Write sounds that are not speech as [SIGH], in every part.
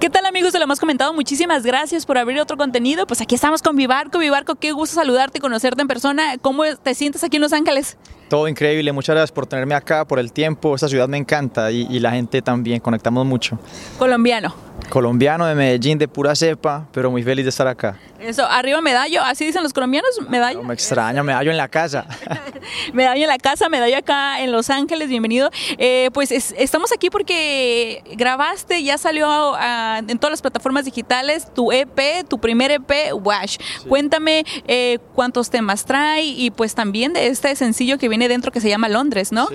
¿Qué tal amigos de lo más comentado? Muchísimas gracias por abrir otro contenido. Pues aquí estamos con Vivarco. Vivarco, qué gusto saludarte y conocerte en persona. ¿Cómo te sientes aquí en Los Ángeles? Todo increíble, muchas gracias por tenerme acá, por el tiempo. Esta ciudad me encanta y, y la gente también, conectamos mucho. Colombiano. Colombiano de Medellín, de pura cepa, pero muy feliz de estar acá. Eso, arriba medallo, así dicen los colombianos, medallo. No me extraña, medallo en la casa. [LAUGHS] medallo en la casa, medallo acá en Los Ángeles, bienvenido. Eh, pues es, estamos aquí porque grabaste, ya salió uh, en todas las plataformas digitales tu EP, tu primer EP, Wash. Sí. Cuéntame eh, cuántos temas trae y pues también de este sencillo que viene dentro que se llama Londres, ¿no?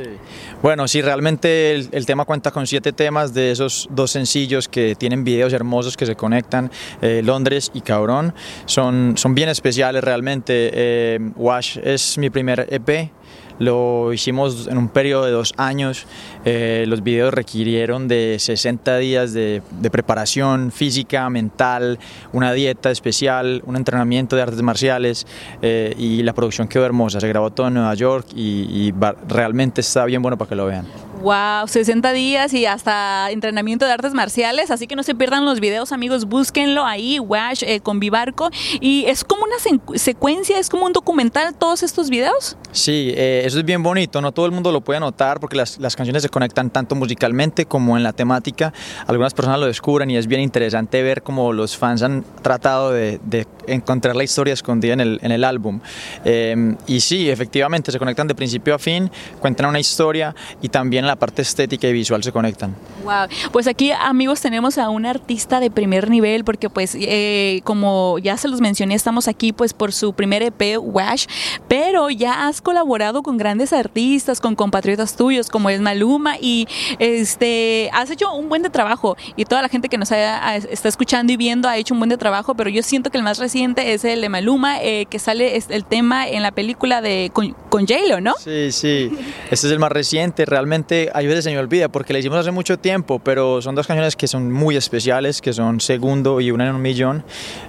Bueno, sí, realmente el, el, tema cuenta con siete temas de esos dos sencillos que tienen videos hermosos que se conectan, eh, Londres y Cabrón son, son bien especiales realmente. Eh, Wash es mi primer EP. Lo hicimos en un periodo de dos años. Eh, los videos requirieron de 60 días de, preparación física, mental, una dieta especial, un entrenamiento de artes marciales eh, y la producción quedó hermosa. Se grabó todo en Nueva York y realmente está bien bueno para que lo vean. Wow, 60 días y hasta entrenamiento de artes marciales, así que no se pierdan los videos, amigos, búsquenlo ahí, Wash eh, con Vivarco. Y es como una secuencia, es como un documental todos estos videos. Sí, eh, eso es bien bonito, no todo el mundo lo puede notar porque las, las, canciones se conectan tanto musicalmente como en la temática. Algunas personas lo descubren y es bien interesante ver cómo los fans han tratado de, de encontrar la historia escondida en el, en el álbum. Eh, y sí, efectivamente, se conectan de principio a fin, cuentan una historia y también la parte estética y visual se conectan. Wow, pues aquí amigos tenemos a un artista de primer nivel porque pues eh, como ya se los mencioné estamos aquí pues por su primer EP Wash, pero ya has colaborado con grandes artistas, con compatriotas tuyos como es Maluma y este has hecho un buen de trabajo y toda la gente que nos haya, está escuchando y viendo ha hecho un buen de trabajo, pero yo siento que el más reciente es el de Maluma eh, que sale el tema en la película de con, con J-Lo, ¿no? Sí, sí, este es el más reciente, realmente hay veces se me olvida porque la hicimos hace mucho tiempo, pero son dos canciones que son muy especiales, que son Segundo y Una en un Millón.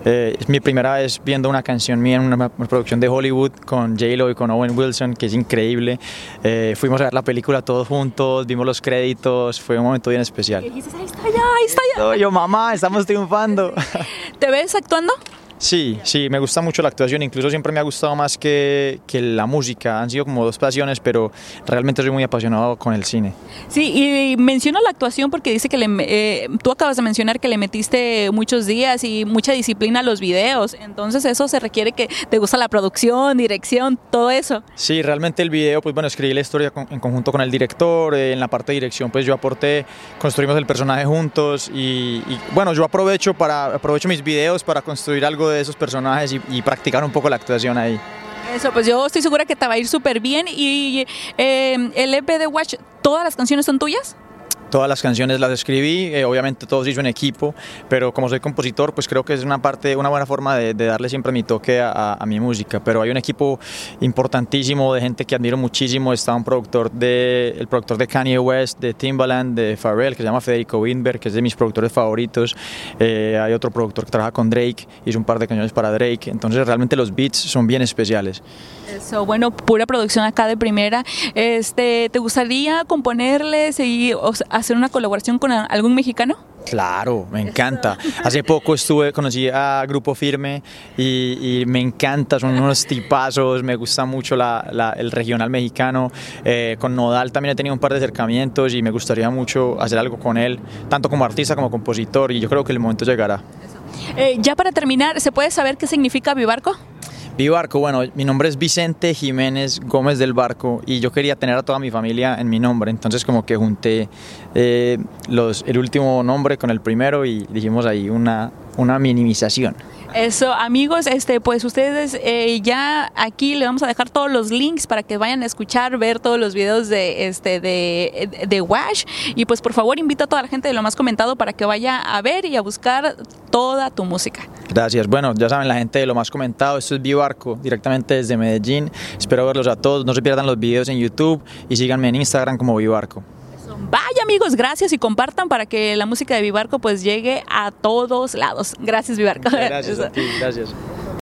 Eh, es mi primera vez viendo una canción mía en una producción de Hollywood con J-Lo y con Owen Wilson, que es increíble. Eh, fuimos a ver la película todos juntos, vimos los créditos, fue un momento bien especial. Y dices, ahí está ya, ahí está ya. Yo, mamá, estamos triunfando. [LAUGHS] ¿Te ves actuando? Sí, sí, me gusta mucho la actuación, incluso siempre me ha gustado más que, que, la música, han sido como dos pasiones, pero realmente soy muy apasionado con el cine. Sí, y menciono la actuación porque dice que le, eh, tú acabas de mencionar que le metiste muchos días y mucha disciplina a los videos, entonces eso se requiere que te gusta la producción, dirección, todo eso. Sí, realmente el video, pues bueno, escribí la historia con, en conjunto con el director, eh, en la parte de dirección pues yo aporté, construimos el personaje juntos y, y bueno, yo aprovecho, para, aprovecho mis videos para construir algo de esos personajes y, y, practicar un poco la actuación ahí. Eso, pues yo estoy segura que te va a ir súper bien. ¿Y eh, el EP de Watch, todas las canciones son tuyas? Todas las canciones las escribí, eh, obviamente todos hizo en equipo, pero como soy compositor, pues creo que es una parte, una buena forma de, de darle siempre mi toque a, a, mi música. Pero hay un equipo importantísimo de gente que admiro muchísimo. Está un productor de, el productor de Kanye West, de Timbaland, de Pharrell, que se llama Federico Winberg, que es de mis productores favoritos. Eh, hay otro productor que trabaja con Drake, hizo un par de canciones para Drake. Entonces realmente los beats son bien especiales. Eso, bueno, pura producción acá de primera. Este, ¿Te gustaría componerles y hacer una colaboración con algún mexicano? Claro, me encanta. Hace poco estuve, conocí a Grupo Firme y, y me encanta, son unos tipazos, me gusta mucho la, la, el regional mexicano. Eh, con Nodal también he tenido un par de acercamientos y me gustaría mucho hacer algo con él, tanto como artista como compositor, y yo creo que el momento llegará. Eh, ya para terminar, ¿se puede saber qué significa Vivarco? Vivarco, bueno, mi nombre es Vicente Jiménez Gómez del Barco y yo quería tener a toda mi familia en mi nombre, entonces como que junté eh, los, el último nombre con el primero y dijimos ahí una, una minimización. Eso, amigos, este, pues ustedes eh, ya aquí le vamos a dejar todos los links para que vayan a escuchar, ver todos los videos de este de, de Wash y pues por favor invita a toda la gente de lo más comentado para que vaya a ver y a buscar toda tu música. Gracias. Bueno, ya saben la gente de lo más comentado, esto es Vivarco directamente desde Medellín. Espero verlos a todos, no se pierdan los videos en YouTube y síganme en Instagram como Vivarco. Vaya amigos, gracias y compartan para que la música de Vivarco pues llegue a todos lados. Gracias Vivarco. Gracias a ti, gracias.